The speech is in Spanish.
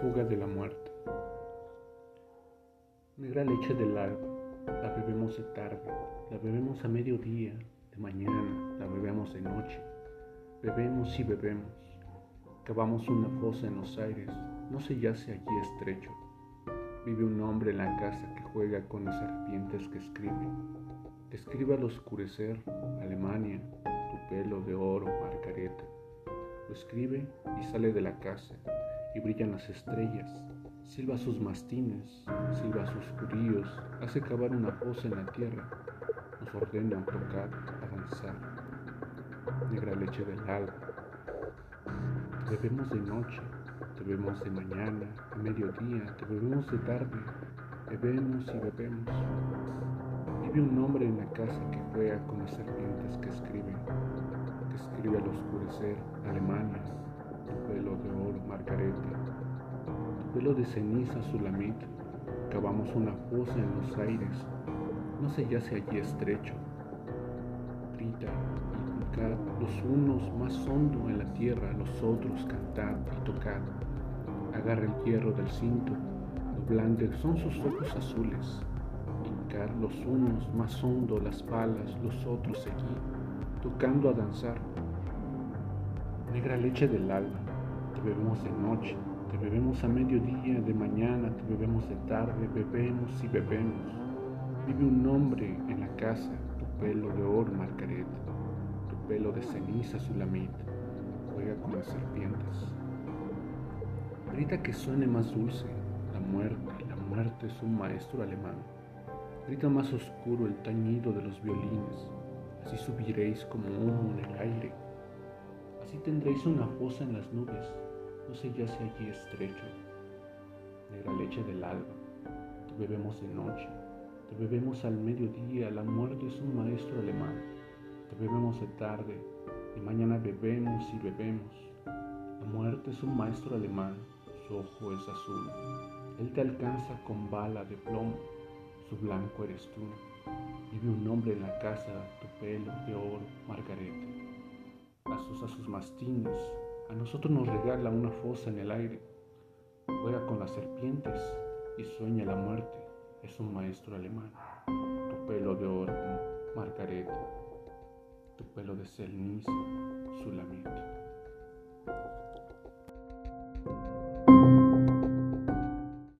fuga de la muerte. Negra leche del alba, la bebemos de tarde, la bebemos a mediodía, de mañana, la bebemos de noche. Bebemos y bebemos. Cavamos una fosa en los aires, no se yace allí estrecho. Vive un hombre en la casa que juega con las serpientes que escribe. Escribe al oscurecer, Alemania, tu pelo de oro, Margareta. Lo escribe y sale de la casa brillan las estrellas. Silba sus mastines, silba sus curíos, hace cavar una fosa en la tierra, nos ordena tocar, avanzar. Negra leche del alba. Te bebemos de noche, te bebemos de mañana, de mediodía, te bebemos de tarde, bebemos y bebemos. Vive un hombre en la casa que juega con las serpientes que escriben, que escribe al oscurecer, Alemania, tu pelo de oro, Margareta, pelo de ceniza, Sulamita, cavamos una fosa en los aires, no se yace allí estrecho, grita y tocar los unos más hondo en la tierra, los otros cantar y tocar, agarra el hierro del cinto, lo blande son sus ojos azules, hincar los unos más hondo las palas, los otros seguir, tocando a danzar, negra leche del alma, te bebemos de noche, te bebemos a mediodía, de mañana, te bebemos de tarde, bebemos y bebemos. Vive un hombre en la casa, tu pelo de oro, Margareta, tu pelo de ceniza, Sulamita, juega con las serpientes. Grita que suene más dulce, la muerte, la muerte es un maestro alemán. Grita más oscuro el tañido de los violines, así subiréis como humo en el aire Así tendréis una fosa en las nubes, se yace allí estrecho. Negra leche del alba, te bebemos de noche, te bebemos al mediodía, la muerte es un maestro alemán. Te bebemos de tarde y mañana bebemos y bebemos. La muerte es un maestro alemán, su ojo es azul. Él te alcanza con bala de plomo, su blanco eres tú. Vive un hombre en la casa, tu pelo de oro, Margareta a sus mastines, a nosotros nos regala una fosa en el aire, juega con las serpientes y sueña la muerte, es un maestro alemán. Tu pelo de oro, Margareta, tu pelo de ceniza, Sulamita.